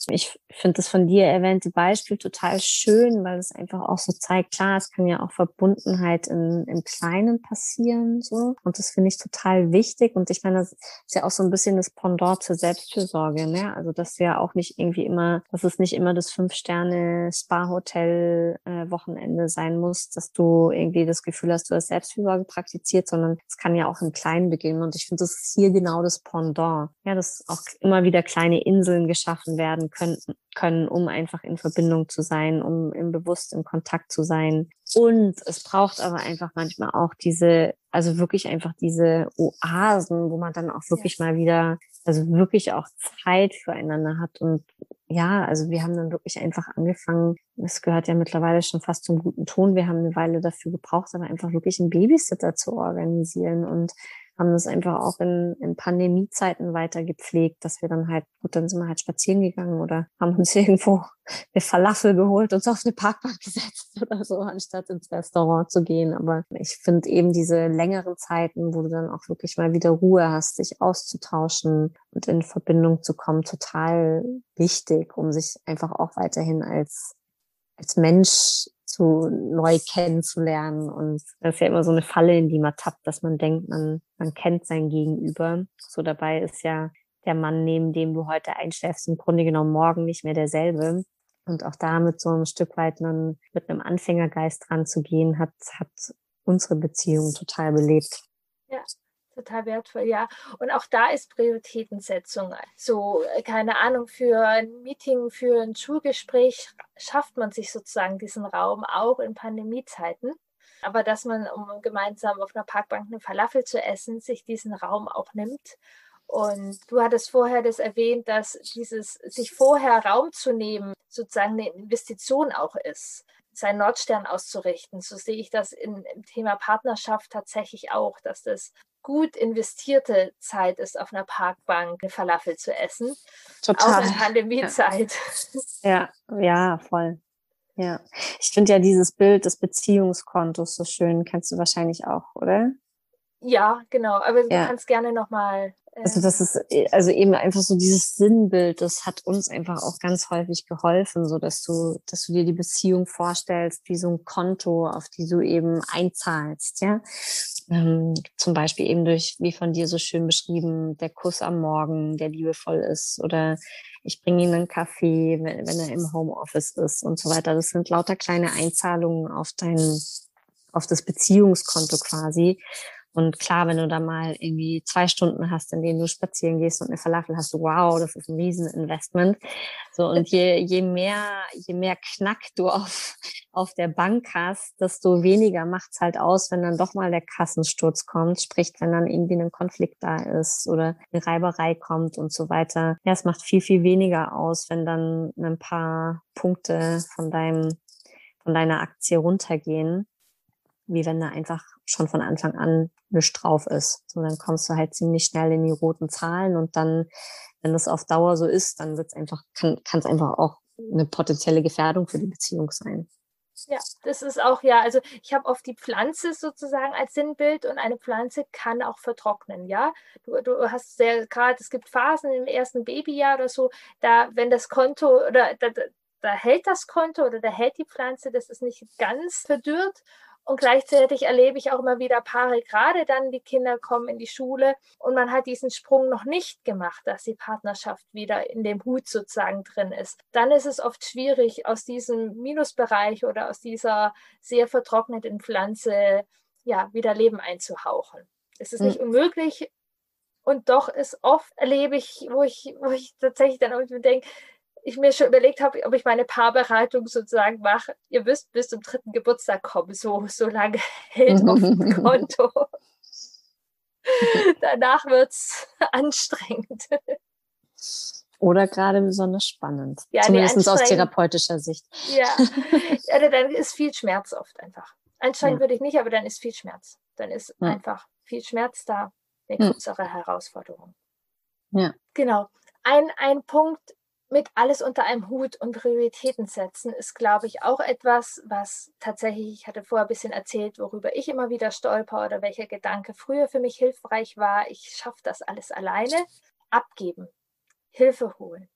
ich finde das von dir erwähnte Beispiel total schön, weil es einfach auch so zeigt, klar, es kann ja auch Verbundenheit in, im Kleinen passieren, so. Und das finde ich total wichtig. Und ich meine, das ist ja auch so ein bisschen das Pendant zur Selbstfürsorge, ne? Also, dass ja auch nicht irgendwie immer, dass es nicht immer das Fünf-Sterne-Spa-Hotel-Wochenende äh, sein muss, dass du irgendwie das Gefühl hast, du hast Selbstfürsorge praktiziert, sondern es kann ja auch im Kleinen beginnen. Und ich finde, das ist hier genau das Pendant. Ja, dass auch immer wieder kleine Inseln geschaffen werden könnten, können, um einfach in Verbindung zu sein, um im bewusst im Kontakt zu sein. Und es braucht aber einfach manchmal auch diese, also wirklich einfach diese Oasen, wo man dann auch wirklich ja. mal wieder, also wirklich auch Zeit füreinander hat. Und ja, also wir haben dann wirklich einfach angefangen, es gehört ja mittlerweile schon fast zum guten Ton. Wir haben eine Weile dafür gebraucht, aber einfach wirklich einen Babysitter zu organisieren und haben das einfach auch in, in Pandemiezeiten weiter gepflegt, dass wir dann halt, gut, dann sind wir halt spazieren gegangen oder haben uns irgendwo eine Falafel geholt, uns auf eine Parkbank gesetzt oder so, anstatt ins Restaurant zu gehen. Aber ich finde eben diese längeren Zeiten, wo du dann auch wirklich mal wieder Ruhe hast, dich auszutauschen und in Verbindung zu kommen, total wichtig, um sich einfach auch weiterhin als als Mensch zu neu kennenzulernen. Und das ist ja immer so eine Falle, in die man tappt, dass man denkt, man, man kennt sein Gegenüber. So dabei ist ja der Mann, neben dem du heute einschläfst, im Grunde genommen morgen nicht mehr derselbe. Und auch da mit so ein Stück weit einen, mit einem Anfängergeist dran zu gehen, hat, hat unsere Beziehung total belebt. Ja, total wertvoll, ja. Und auch da ist Prioritätensetzung. So, äh, keine Ahnung, für ein Meeting, für ein Schulgespräch schafft man sich sozusagen diesen Raum auch in Pandemiezeiten. Aber dass man, um gemeinsam auf einer Parkbank eine Falafel zu essen, sich diesen Raum auch nimmt. Und du hattest vorher das erwähnt, dass dieses sich vorher Raum zu nehmen sozusagen eine Investition auch ist seinen Nordstern auszurichten. So sehe ich das in, im Thema Partnerschaft tatsächlich auch, dass das gut investierte Zeit ist, auf einer Parkbank eine Falafel zu essen. Total. Auch in Pandemiezeit. Ja, ja, voll. Ja, ich finde ja dieses Bild des Beziehungskontos so schön. Kennst du wahrscheinlich auch, oder? Ja, genau. Aber ja. du kannst gerne nochmal also das ist äh, also eben einfach so dieses Sinnbild, das hat uns einfach auch ganz häufig geholfen, so dass du, dass du dir die Beziehung vorstellst wie so ein Konto, auf die du eben einzahlst, ja. Ähm, zum Beispiel eben durch, wie von dir so schön beschrieben, der Kuss am Morgen, der liebevoll ist oder ich bringe ihm einen Kaffee, wenn, wenn er im Homeoffice ist und so weiter. Das sind lauter kleine Einzahlungen auf dein, auf das Beziehungskonto quasi. Und klar, wenn du da mal irgendwie zwei Stunden hast, in denen du spazieren gehst und eine Falafel hast, wow, das ist ein Rieseninvestment. So, und je, je mehr, je mehr Knack du auf, auf der Bank hast, desto weniger macht's halt aus, wenn dann doch mal der Kassensturz kommt, sprich, wenn dann irgendwie ein Konflikt da ist oder eine Reiberei kommt und so weiter. Ja, es macht viel, viel weniger aus, wenn dann ein paar Punkte von deinem von deiner Aktie runtergehen, wie wenn da einfach schon von Anfang an nichts drauf ist. So, dann kommst du halt ziemlich schnell in die roten Zahlen und dann, wenn das auf Dauer so ist, dann wird's einfach, kann es einfach auch eine potenzielle Gefährdung für die Beziehung sein. Ja, das ist auch, ja, also ich habe oft die Pflanze sozusagen als Sinnbild und eine Pflanze kann auch vertrocknen, ja. Du, du hast sehr gerade, es gibt Phasen im ersten Babyjahr oder so, da, wenn das Konto oder da, da hält das Konto oder da hält die Pflanze, das ist nicht ganz verdürrt und gleichzeitig erlebe ich auch immer wieder Paare, gerade dann die Kinder kommen in die Schule und man hat diesen Sprung noch nicht gemacht, dass die Partnerschaft wieder in dem Hut sozusagen drin ist. Dann ist es oft schwierig, aus diesem Minusbereich oder aus dieser sehr vertrockneten Pflanze ja, wieder Leben einzuhauchen. Es ist nicht mhm. unmöglich, und doch ist oft erlebe ich, wo ich, wo ich tatsächlich dann irgendwie denke, ich mir schon überlegt habe, ob ich meine Paarberatung sozusagen mache. Ihr wisst, bis zum dritten Geburtstag kommen, so, so lange hält auf dem Konto. Danach wird es anstrengend. Oder gerade besonders spannend. Ja, Zumindest nee, aus therapeutischer Sicht. Ja. ja, dann ist viel Schmerz oft einfach. Anstrengend ja. würde ich nicht, aber dann ist viel Schmerz. Dann ist ja. einfach viel Schmerz da, eine größere. Herausforderung. Ja. Genau. Ein, ein Punkt, mit alles unter einem Hut und Prioritäten setzen ist, glaube ich, auch etwas, was tatsächlich, ich hatte vorher ein bisschen erzählt, worüber ich immer wieder stolper oder welcher Gedanke früher für mich hilfreich war. Ich schaffe das alles alleine. Abgeben, Hilfe holen,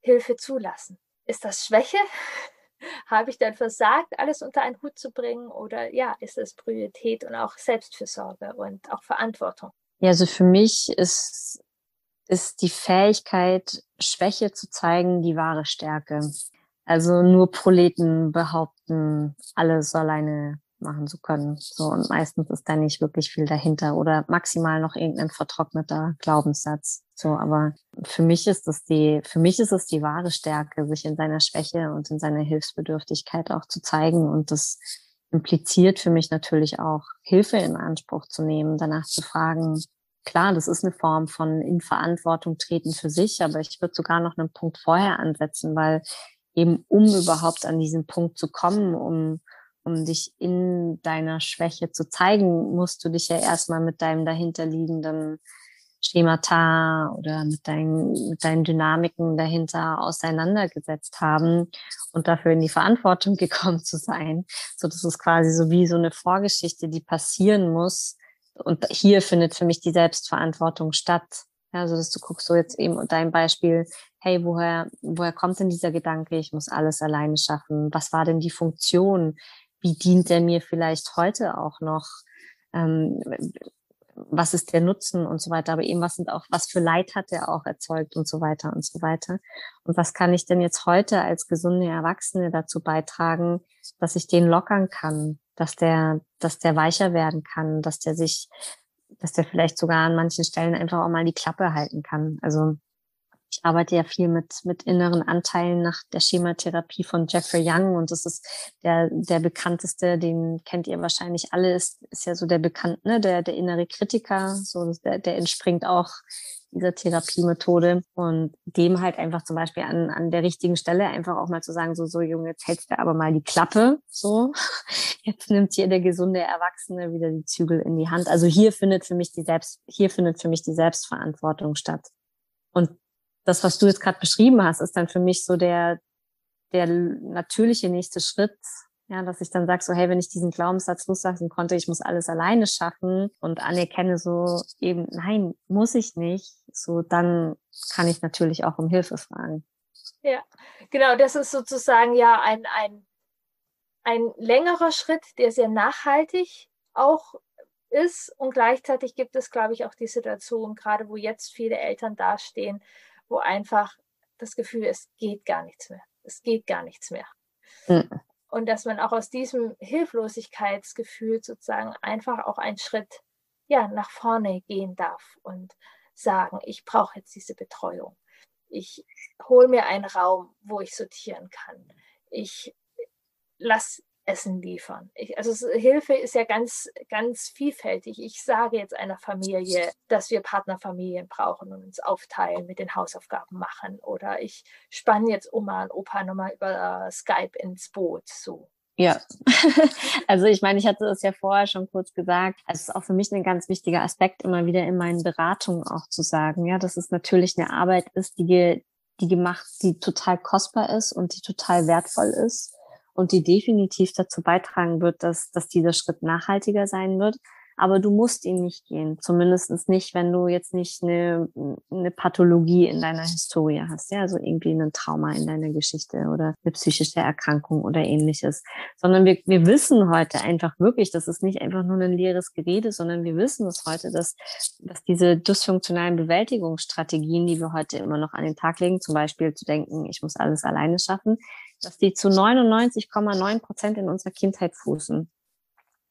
Hilfe zulassen. Ist das Schwäche? Habe ich dann versagt, alles unter einen Hut zu bringen? Oder ja, ist es Priorität und auch Selbstfürsorge und auch Verantwortung? Ja, also für mich ist ist die Fähigkeit, Schwäche zu zeigen, die wahre Stärke. Also nur Proleten behaupten, alles alleine machen zu können. So, und meistens ist da nicht wirklich viel dahinter oder maximal noch irgendein vertrockneter Glaubenssatz. So, aber für mich ist es die, für mich ist es die wahre Stärke, sich in seiner Schwäche und in seiner Hilfsbedürftigkeit auch zu zeigen. Und das impliziert für mich natürlich auch, Hilfe in Anspruch zu nehmen, danach zu fragen, klar, das ist eine Form von in Verantwortung treten für sich, aber ich würde sogar noch einen Punkt vorher ansetzen, weil eben um überhaupt an diesen Punkt zu kommen, um, um dich in deiner Schwäche zu zeigen, musst du dich ja erstmal mit deinem dahinterliegenden Schemata oder mit deinen, mit deinen Dynamiken dahinter auseinandergesetzt haben und dafür in die Verantwortung gekommen zu sein. So, das ist quasi so wie so eine Vorgeschichte, die passieren muss, und hier findet für mich die Selbstverantwortung statt. Ja, also, dass du guckst so jetzt eben dein Beispiel, hey, woher, woher kommt denn dieser Gedanke, ich muss alles alleine schaffen? Was war denn die Funktion? Wie dient der mir vielleicht heute auch noch? Ähm, was ist der Nutzen und so weiter, aber eben was sind auch, was für Leid hat er auch erzeugt und so weiter und so weiter. Und was kann ich denn jetzt heute als gesunde Erwachsene dazu beitragen, dass ich den lockern kann, dass der, dass der weicher werden kann, dass der sich, dass der vielleicht sogar an manchen Stellen einfach auch mal die Klappe halten kann. Also ich arbeite ja viel mit, mit inneren Anteilen nach der Schematherapie von Jeffrey Young und das ist der, der bekannteste, den kennt ihr wahrscheinlich alle, ist, ist ja so der bekannt, ne, der, der innere Kritiker, so, der, der entspringt auch dieser Therapiemethode und dem halt einfach zum Beispiel an, an der richtigen Stelle einfach auch mal zu sagen, so, so Junge, jetzt hältst du aber mal die Klappe, so. Jetzt nimmt hier der gesunde Erwachsene wieder die Zügel in die Hand. Also hier findet für mich die Selbst, hier findet für mich die Selbstverantwortung statt. Und das, was du jetzt gerade beschrieben hast, ist dann für mich so der, der natürliche nächste Schritt, ja, dass ich dann sage, so, hey, wenn ich diesen Glaubenssatz loslassen konnte, ich muss alles alleine schaffen und anerkenne so eben, nein, muss ich nicht, so, dann kann ich natürlich auch um Hilfe fragen. Ja, genau, das ist sozusagen ja ein, ein, ein längerer Schritt, der sehr nachhaltig auch ist und gleichzeitig gibt es, glaube ich, auch die Situation, gerade wo jetzt viele Eltern dastehen, wo einfach das Gefühl, es geht gar nichts mehr. Es geht gar nichts mehr. Mhm. Und dass man auch aus diesem Hilflosigkeitsgefühl sozusagen einfach auch einen Schritt ja, nach vorne gehen darf und sagen, ich brauche jetzt diese Betreuung. Ich hole mir einen Raum, wo ich sortieren kann. Ich lasse Essen liefern. Ich, also Hilfe ist ja ganz, ganz vielfältig. Ich sage jetzt einer Familie, dass wir Partnerfamilien brauchen und uns aufteilen, mit den Hausaufgaben machen. Oder ich spanne jetzt Oma und Opa nochmal über Skype ins Boot. So. Ja, also ich meine, ich hatte es ja vorher schon kurz gesagt. Es ist auch für mich ein ganz wichtiger Aspekt, immer wieder in meinen Beratungen auch zu sagen, ja, dass es natürlich eine Arbeit ist, die, die gemacht, die total kostbar ist und die total wertvoll ist und die definitiv dazu beitragen wird, dass, dass dieser Schritt nachhaltiger sein wird aber du musst ihn nicht gehen. Zumindestens nicht, wenn du jetzt nicht eine, eine Pathologie in deiner Historie hast, ja, also irgendwie ein Trauma in deiner Geschichte oder eine psychische Erkrankung oder ähnliches. Sondern wir, wir wissen heute einfach wirklich, das ist nicht einfach nur ein leeres Gerede, sondern wir wissen es heute, dass, dass diese dysfunktionalen Bewältigungsstrategien, die wir heute immer noch an den Tag legen, zum Beispiel zu denken, ich muss alles alleine schaffen, dass die zu 99,9 Prozent in unserer Kindheit fußen.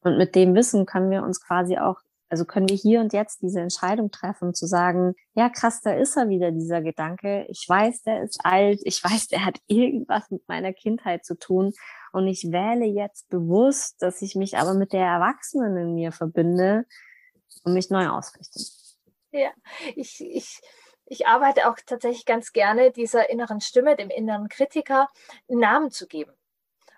Und mit dem Wissen können wir uns quasi auch, also können wir hier und jetzt diese Entscheidung treffen, zu sagen, ja krass, da ist er wieder, dieser Gedanke. Ich weiß, der ist alt. Ich weiß, der hat irgendwas mit meiner Kindheit zu tun. Und ich wähle jetzt bewusst, dass ich mich aber mit der Erwachsenen in mir verbinde und mich neu ausrichte. Ja, ich, ich, ich arbeite auch tatsächlich ganz gerne dieser inneren Stimme, dem inneren Kritiker, einen Namen zu geben.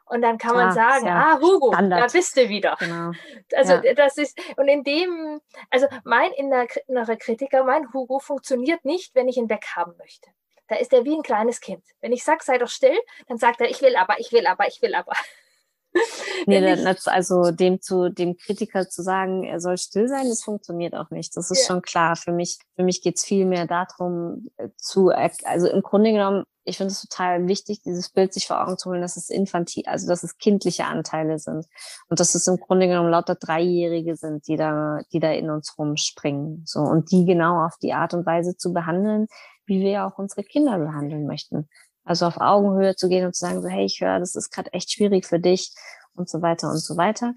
Und dann kann man ah, sagen, ah, Hugo, Standard. da bist du wieder. Genau. Also ja. das ist, und in dem, also mein innerer Kritiker, mein Hugo funktioniert nicht, wenn ich ihn weghaben möchte. Da ist er wie ein kleines Kind. Wenn ich sage, sei doch still, dann sagt er, ich will aber, ich will aber, ich will aber. nee, das, also dem zu dem Kritiker zu sagen, er soll still sein, das funktioniert auch nicht. Das ist ja. schon klar. Für mich, für mich geht es viel mehr darum, äh, zu, also im Grunde genommen, ich finde es total wichtig, dieses Bild sich vor Augen zu holen, dass es infantil, also dass es kindliche Anteile sind. Und dass es im Grunde genommen lauter Dreijährige sind, die da, die da in uns rumspringen. So. Und die genau auf die Art und Weise zu behandeln, wie wir auch unsere Kinder behandeln möchten. Also auf Augenhöhe zu gehen und zu sagen, so, hey, ich höre, das ist gerade echt schwierig für dich und so weiter und so weiter.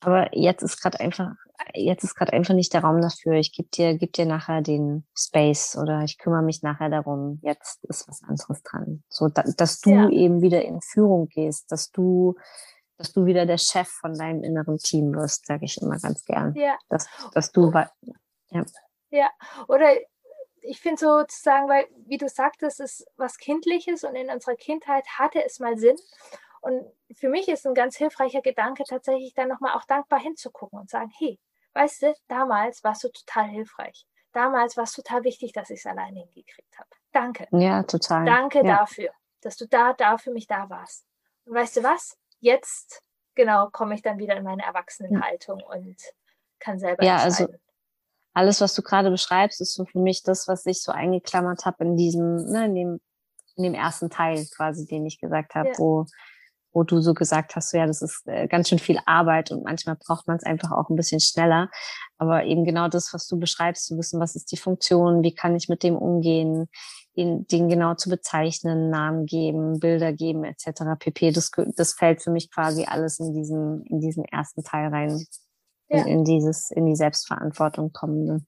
Aber jetzt ist gerade einfach, jetzt ist gerade einfach nicht der Raum dafür. Ich gebe dir, geb dir nachher den Space oder ich kümmere mich nachher darum. Jetzt ist was anderes dran. So, da, dass du ja. eben wieder in Führung gehst, dass du, dass du wieder der Chef von deinem inneren Team wirst, sage ich immer ganz gern. Ja. Dass, dass du, ja. Ja, oder ich finde sozusagen, weil, wie du sagtest, ist was Kindliches und in unserer Kindheit hatte es mal Sinn. Und für mich ist ein ganz hilfreicher Gedanke tatsächlich dann nochmal auch dankbar hinzugucken und sagen, hey, weißt du, damals warst du total hilfreich. Damals war es total wichtig, dass ich es alleine hingekriegt habe. Danke. Ja, total. Danke ja. dafür, dass du da, da für mich da warst. Und weißt du was? Jetzt, genau, komme ich dann wieder in meine Erwachsenenhaltung und kann selber ja, also entscheiden. Also alles, was du gerade beschreibst, ist so für mich das, was ich so eingeklammert habe in diesem, ne, in dem, in dem ersten Teil quasi, den ich gesagt habe, ja. wo, wo du so gesagt hast, so, ja, das ist äh, ganz schön viel Arbeit und manchmal braucht man es einfach auch ein bisschen schneller. Aber eben genau das, was du beschreibst, zu wissen, was ist die Funktion, wie kann ich mit dem umgehen, den, den genau zu bezeichnen, Namen geben, Bilder geben, etc. pp. Das, das fällt für mich quasi alles in diesen, in diesen ersten Teil rein ja. in, dieses, in die Selbstverantwortung kommende.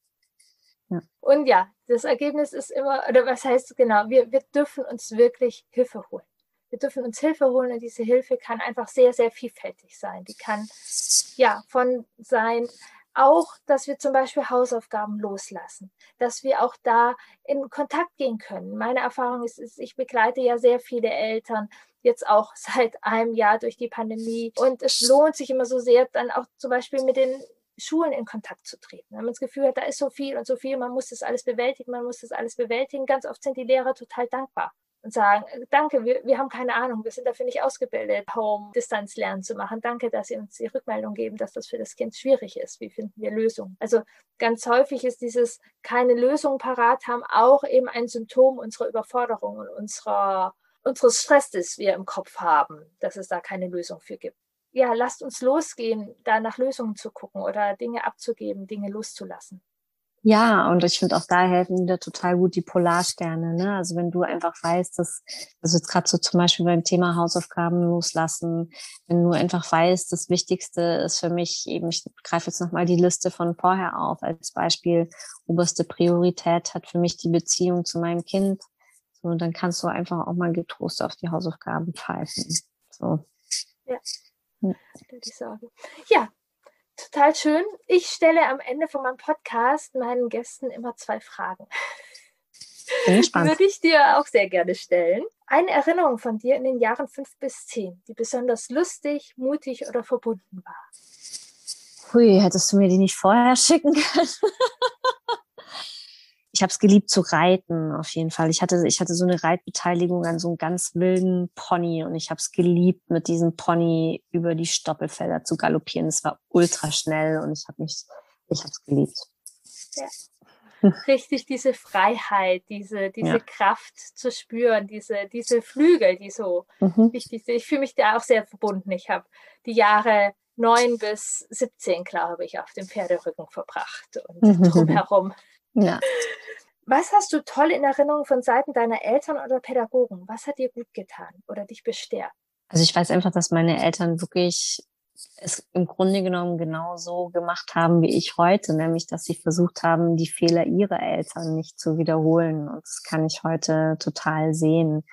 Ja. Und ja, das Ergebnis ist immer, oder was heißt genau, wir, wir dürfen uns wirklich Hilfe holen. Wir dürfen uns Hilfe holen und diese Hilfe kann einfach sehr, sehr vielfältig sein. Die kann ja von sein, auch, dass wir zum Beispiel Hausaufgaben loslassen, dass wir auch da in Kontakt gehen können. Meine Erfahrung ist, ist, ich begleite ja sehr viele Eltern, jetzt auch seit einem Jahr durch die Pandemie. Und es lohnt sich immer so sehr, dann auch zum Beispiel mit den Schulen in Kontakt zu treten. Wenn man das Gefühl hat, da ist so viel und so viel, man muss das alles bewältigen, man muss das alles bewältigen. Ganz oft sind die Lehrer total dankbar und sagen, danke, wir, wir haben keine Ahnung, wir sind dafür nicht ausgebildet, Home-Distanzlernen zu machen. Danke, dass Sie uns die Rückmeldung geben, dass das für das Kind schwierig ist. Wie finden wir Lösungen? Also ganz häufig ist dieses keine Lösung parat haben auch eben ein Symptom unserer Überforderung und unserer unseres Stresses wir im Kopf haben, dass es da keine Lösung für gibt. Ja, lasst uns losgehen, da nach Lösungen zu gucken oder Dinge abzugeben, Dinge loszulassen. Ja, und ich finde auch da helfen wieder total gut die Polarsterne. Ne? Also wenn du einfach weißt, dass, also jetzt gerade so zum Beispiel beim Thema Hausaufgaben loslassen, wenn du einfach weißt, das Wichtigste ist für mich eben, ich greife jetzt nochmal die Liste von vorher auf, als Beispiel, oberste Priorität hat für mich die Beziehung zu meinem Kind. Und dann kannst du einfach auch mal getrost auf die Hausaufgaben pfeifen. So. Ja, würde ich sagen. Ja, total schön. Ich stelle am Ende von meinem Podcast meinen Gästen immer zwei Fragen. Bin gespannt. Würde ich dir auch sehr gerne stellen. eine Erinnerung von dir in den Jahren fünf bis zehn, die besonders lustig, mutig oder verbunden war. Hui, hättest du mir die nicht vorher schicken können? ich habe es geliebt zu reiten, auf jeden Fall. Ich hatte, ich hatte so eine Reitbeteiligung an so einem ganz wilden Pony und ich habe es geliebt, mit diesem Pony über die Stoppelfelder zu galoppieren. Es war ultra schnell und ich habe mich, ich habe es geliebt. Ja. Richtig diese Freiheit, diese, diese ja. Kraft zu spüren, diese, diese Flügel, die so mhm. wichtig sind. Ich fühle mich da auch sehr verbunden. Ich habe die Jahre neun bis 17, glaube ich, auf dem Pferderücken verbracht und mhm. drumherum. Ja. Was hast du toll in Erinnerung von Seiten deiner Eltern oder Pädagogen? Was hat dir gut getan oder dich bestärkt? Also ich weiß einfach, dass meine Eltern wirklich es im Grunde genommen genauso gemacht haben wie ich heute, nämlich dass sie versucht haben, die Fehler ihrer Eltern nicht zu wiederholen. Und das kann ich heute total sehen.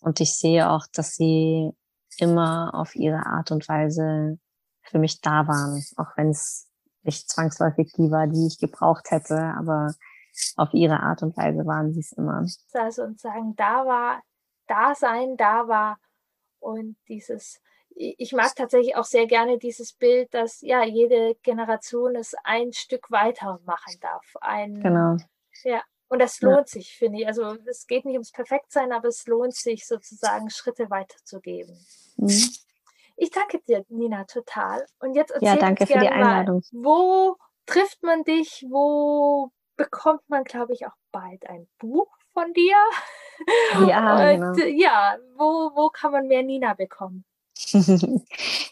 Und ich sehe auch, dass sie immer auf ihre Art und Weise für mich da waren, auch wenn es nicht zwangsläufig die war, die ich gebraucht hätte, aber auf ihre Art und Weise waren sie es immer. Also und sagen, da war, da sein, da war und dieses, ich mag tatsächlich auch sehr gerne dieses Bild, dass ja jede Generation es ein Stück weiter machen darf. Ein, genau. Ja, und das lohnt ja. sich, finde ich. Also es geht nicht ums Perfektsein, aber es lohnt sich sozusagen Schritte weiterzugeben. Mhm. Ich danke dir, Nina, total. Und jetzt erzähl ja, danke für die Einladung. Mal, wo trifft man dich? Wo bekommt man, glaube ich, auch bald ein Buch von dir? Ja, Und, genau. ja, wo, wo kann man mehr Nina bekommen?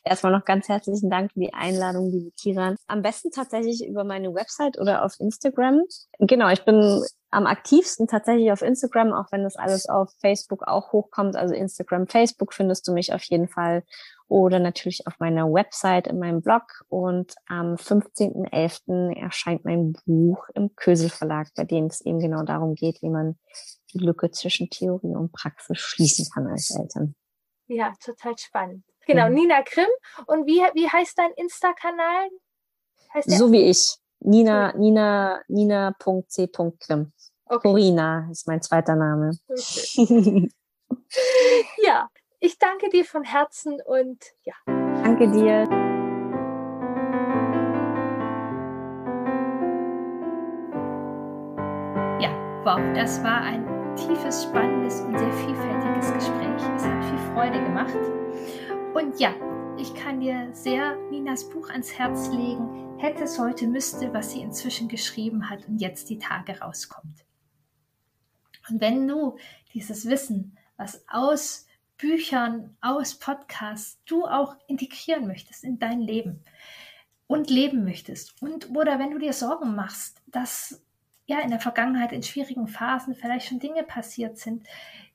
Erstmal noch ganz herzlichen Dank für die Einladung, liebe Kiran. Am besten tatsächlich über meine Website oder auf Instagram. Genau, ich bin am aktivsten tatsächlich auf Instagram, auch wenn das alles auf Facebook auch hochkommt. Also Instagram, Facebook findest du mich auf jeden Fall oder natürlich auf meiner Website, in meinem Blog. Und am 15.11. erscheint mein Buch im Kösel Verlag, bei dem es eben genau darum geht, wie man die Lücke zwischen Theorie und Praxis schließen kann als Eltern. Ja, total spannend. Genau, mhm. Nina Grimm. Und wie, wie heißt dein Insta-Kanal? So wie ich. Nina, Nina, Nina.c.grimm. Okay. Corina ist mein zweiter Name. Okay. ja, ich danke dir von Herzen und ja. Danke dir. Ja, wow, das war ein tiefes, spannendes und sehr vielfältiges Gespräch. Es hat viel Freude gemacht. Und ja, ich kann dir sehr Ninas Buch ans Herz legen. Hätte es heute müsste, was sie inzwischen geschrieben hat und jetzt die Tage rauskommt. Und wenn du dieses Wissen, was aus Büchern, aus Podcasts du auch integrieren möchtest in dein Leben und leben möchtest. Und oder wenn du dir Sorgen machst, dass ja in der Vergangenheit in schwierigen Phasen vielleicht schon Dinge passiert sind,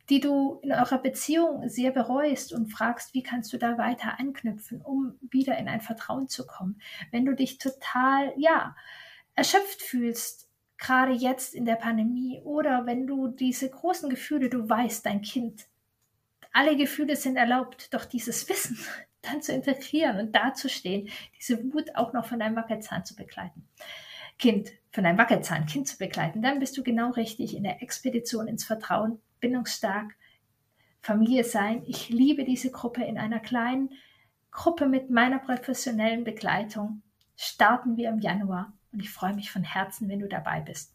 die du in eurer Beziehung sehr bereust und fragst, wie kannst du da weiter anknüpfen, um wieder in ein Vertrauen zu kommen. Wenn du dich total, ja, erschöpft fühlst, gerade jetzt in der Pandemie, oder wenn du diese großen Gefühle, du weißt, dein Kind alle Gefühle sind erlaubt, doch dieses Wissen dann zu integrieren und dazustehen, diese Wut auch noch von deinem Wackelzahn zu begleiten. Kind, von deinem Wackelzahn Kind zu begleiten, dann bist du genau richtig in der Expedition ins Vertrauen, bindungsstark, Familie sein. Ich liebe diese Gruppe in einer kleinen Gruppe mit meiner professionellen Begleitung. Starten wir im Januar und ich freue mich von Herzen, wenn du dabei bist.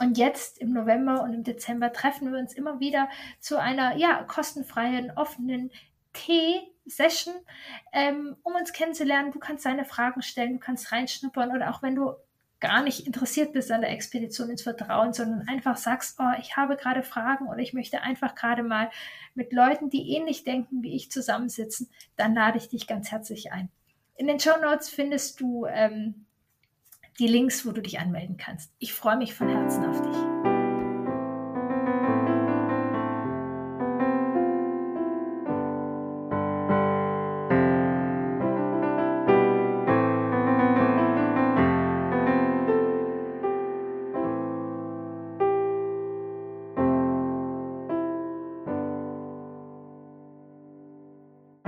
Und jetzt im November und im Dezember treffen wir uns immer wieder zu einer ja, kostenfreien, offenen Tee-Session, ähm, um uns kennenzulernen. Du kannst deine Fragen stellen, du kannst reinschnuppern oder auch wenn du gar nicht interessiert bist an der Expedition ins Vertrauen, sondern einfach sagst, oh, ich habe gerade Fragen oder ich möchte einfach gerade mal mit Leuten, die ähnlich denken wie ich, zusammensitzen, dann lade ich dich ganz herzlich ein. In den Show Notes findest du ähm, die Links, wo du dich anmelden kannst. Ich freue mich von Herzen auf dich.